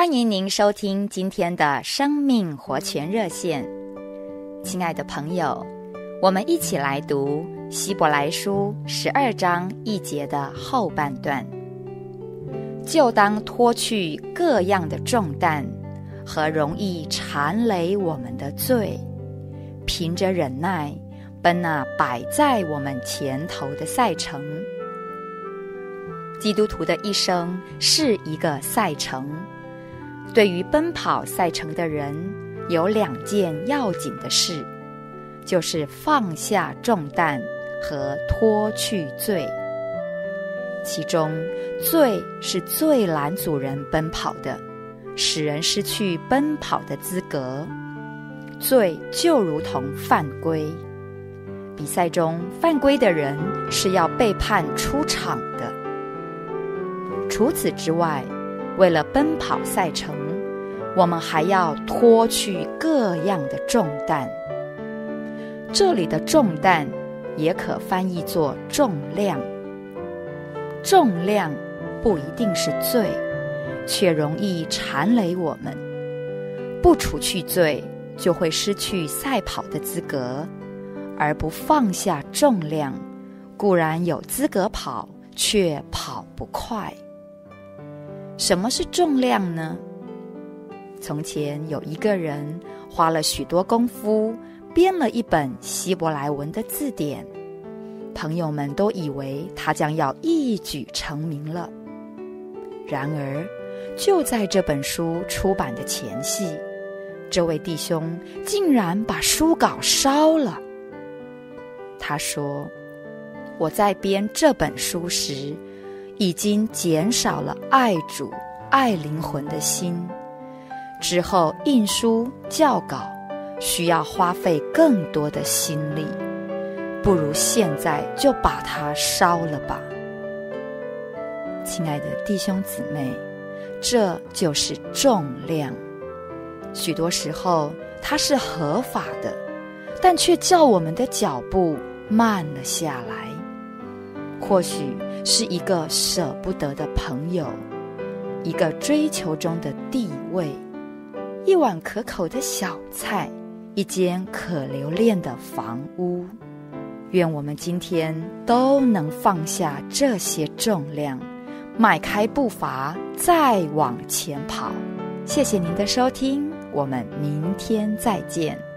欢迎您收听今天的生命活泉热线，亲爱的朋友，我们一起来读希伯来书十二章一节的后半段，就当脱去各样的重担和容易缠累我们的罪，凭着忍耐奔那摆在我们前头的赛程。基督徒的一生是一个赛程。对于奔跑赛程的人，有两件要紧的事，就是放下重担和脱去罪。其中，罪是最拦阻人奔跑的，使人失去奔跑的资格。罪就如同犯规，比赛中犯规的人是要被判出场的。除此之外，为了奔跑赛程，我们还要脱去各样的重担。这里的重担也可翻译作重量。重量不一定是罪，却容易缠累我们。不除去罪，就会失去赛跑的资格；而不放下重量，固然有资格跑，却跑不快。什么是重量呢？从前有一个人花了许多功夫编了一本希伯来文的字典，朋友们都以为他将要一举成名了。然而，就在这本书出版的前夕，这位弟兄竟然把书稿烧了。他说：“我在编这本书时，”已经减少了爱主、爱灵魂的心。之后印书校稿需要花费更多的心力，不如现在就把它烧了吧。亲爱的弟兄姊妹，这就是重量。许多时候它是合法的，但却叫我们的脚步慢了下来。或许是一个舍不得的朋友，一个追求中的地位，一碗可口的小菜，一间可留恋的房屋。愿我们今天都能放下这些重量，迈开步伐，再往前跑。谢谢您的收听，我们明天再见。